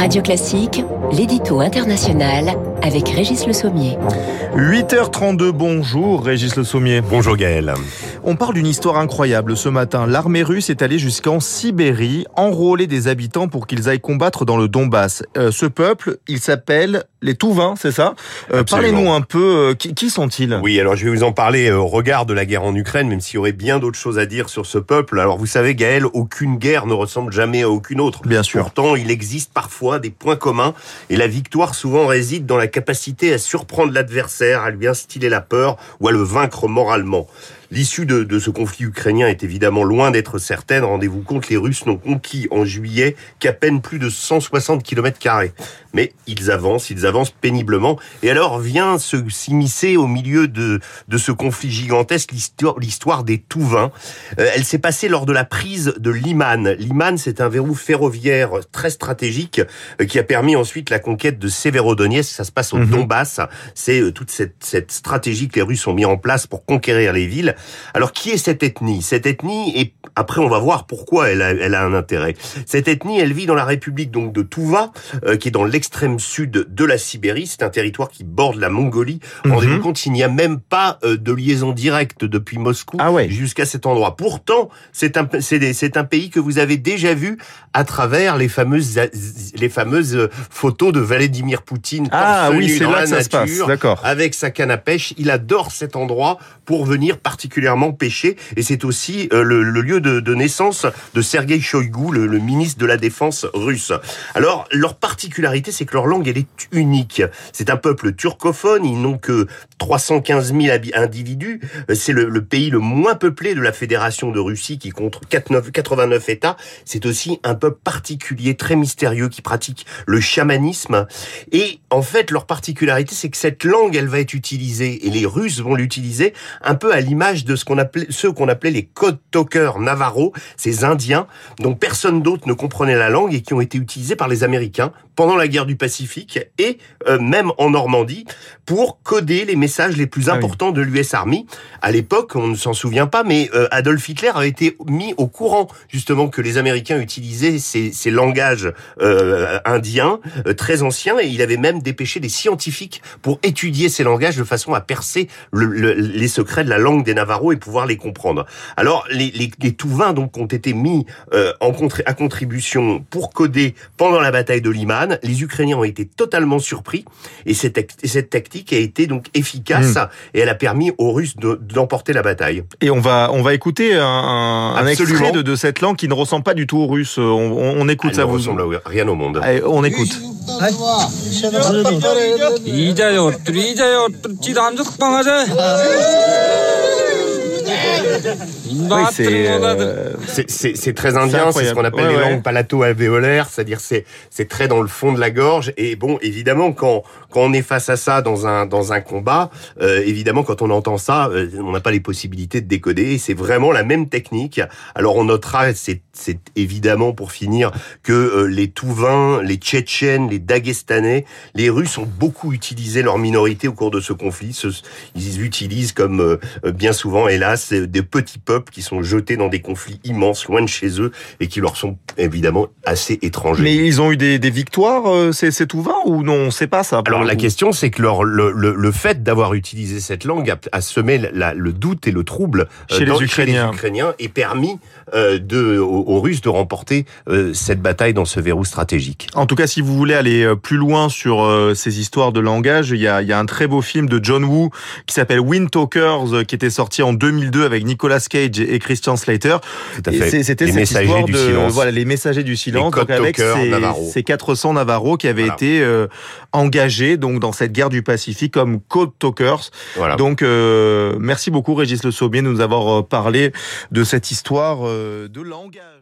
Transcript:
Radio Classique, l'édito international avec Régis Le Sommier. 8h32, bonjour Régis Le Sommier. Bonjour Gaël. On parle d'une histoire incroyable ce matin. L'armée russe est allée jusqu'en Sibérie, enrôler des habitants pour qu'ils aillent combattre dans le Donbass. Euh, ce peuple, il s'appelle les Touvins, c'est ça? Euh, Parlez-nous un peu, euh, qui, qui sont-ils? Oui, alors je vais vous en parler au regard de la guerre en Ukraine, même s'il y aurait bien d'autres choses à dire sur ce peuple. Alors vous savez Gaël, aucune guerre ne ressemble jamais à aucune autre. Bien sûr. Pourtant, il existe parfois des points communs, et la victoire souvent réside dans la capacité à surprendre l'adversaire, à lui instiller la peur ou à le vaincre moralement. L'issue de, de, ce conflit ukrainien est évidemment loin d'être certaine. Rendez-vous compte, les Russes n'ont conquis en juillet qu'à peine plus de 160 km carrés. Mais ils avancent, ils avancent péniblement. Et alors vient se s'immiscer au milieu de, de ce conflit gigantesque l'histoire, l'histoire des Touvins. Euh, elle s'est passée lors de la prise de Liman. Liman, c'est un verrou ferroviaire très stratégique euh, qui a permis ensuite la conquête de Severodonetsk. Ça se passe au mmh. Donbass. C'est euh, toute cette, cette stratégie que les Russes ont mis en place pour conquérir les villes. Alors, qui est cette ethnie? Cette ethnie, et après on va voir pourquoi elle a, elle a, un intérêt. Cette ethnie, elle vit dans la République donc de Touva, euh, qui est dans l'extrême sud de la Sibérie. C'est un territoire qui borde la Mongolie. Mm -hmm. Rendez-vous compte, il n'y a même pas euh, de liaison directe depuis Moscou ah ouais. jusqu'à cet endroit. Pourtant, c'est un, c'est un pays que vous avez déjà vu à travers les fameuses, les fameuses photos de Vladimir Poutine. Ah oui, c'est là que ça nature, se passe. D'accord. Avec sa canne à pêche, il adore cet endroit pour venir particulièrement particulièrement pêché et c'est aussi euh, le, le, lieu de, de, naissance de Sergei Shoigu, le, le, ministre de la Défense russe. Alors, leur particularité, c'est que leur langue, elle est unique. C'est un peuple turcophone, ils n'ont que 315 000 individus. C'est le, le, pays le moins peuplé de la Fédération de Russie qui compte 89 États. C'est aussi un peuple particulier, très mystérieux, qui pratique le chamanisme. Et en fait, leur particularité, c'est que cette langue, elle va être utilisée, et les Russes vont l'utiliser un peu à l'image de ce qu'on appelait, ceux qu'on appelait les code talkers Navarro, ces Indiens dont personne d'autre ne comprenait la langue et qui ont été utilisés par les Américains pendant la guerre du Pacifique et euh, même en Normandie pour coder les messages les plus importants ah oui. de l'US Army. À l'époque, on ne s'en souvient pas, mais euh, Adolf Hitler a été mis au courant justement que les Américains utilisaient ces, ces langages euh, indiens très anciens et il avait même dépêché des scientifiques pour étudier ces langages de façon à percer le, le, les secrets de la langue des Navarros et pouvoir les comprendre. Alors, les, les, les donc ont été mis en à contribution pour coder pendant la bataille de Liman. Les Ukrainiens ont été totalement surpris et cette, cette tactique a été donc efficace mmh. et elle a permis aux Russes d'emporter de, la bataille. Et on va on va écouter un, un extrait de, de, cette langue qui ne ressemble pas du tout aux Russes. On, on, on écoute elle ça. Ne vous ressemble à rien au monde. Allez, on écoute. Oui, euh, c'est très indien, c'est ce qu'on appelle ouais, les ouais. langues palato-alvéolaires, c'est-à-dire c'est c'est très dans le fond de la gorge. Et bon, évidemment, quand quand on est face à ça dans un dans un combat, euh, évidemment, quand on entend ça, euh, on n'a pas les possibilités de décoder. C'est vraiment la même technique. Alors on notera, c'est c'est évidemment pour finir que euh, les Touvins, les Tchétchènes, les Dagestanais, les Russes ont beaucoup utilisé leur minorité au cours de ce conflit. Ce, ils utilisent comme euh, bien souvent, hélas, des petits peuples qui sont jetés dans des conflits immenses loin de chez eux et qui leur sont évidemment assez étrangers. Mais ils ont eu des, des victoires, euh, ces, ces Touvins, ou non? On ne sait pas ça. Alors la question, c'est que leur, le, le, le, fait d'avoir utilisé cette langue a, a semé la, le doute et le trouble chez, dans, les, Ukrainiens. Chez les Ukrainiens et permis euh, de, aux, aux, Russes de remporter euh, cette bataille dans ce verrou stratégique. En tout cas, si vous voulez aller euh, plus loin sur euh, ces histoires de langage, il y a, il y a un très beau film de John Woo qui s'appelle Wind Talkers, euh, qui était sorti en 2002 avec Nicolas Cage et Christian Slater. C'était cette histoire de silence. voilà les messagers du silence, donc avec ces, ces, 400 Navarros qui avaient voilà. été euh, engagés donc dans cette guerre du Pacifique comme code talkers. Voilà. Donc euh, merci beaucoup Régis Le Sommier de nous avoir parlé de cette histoire de langage.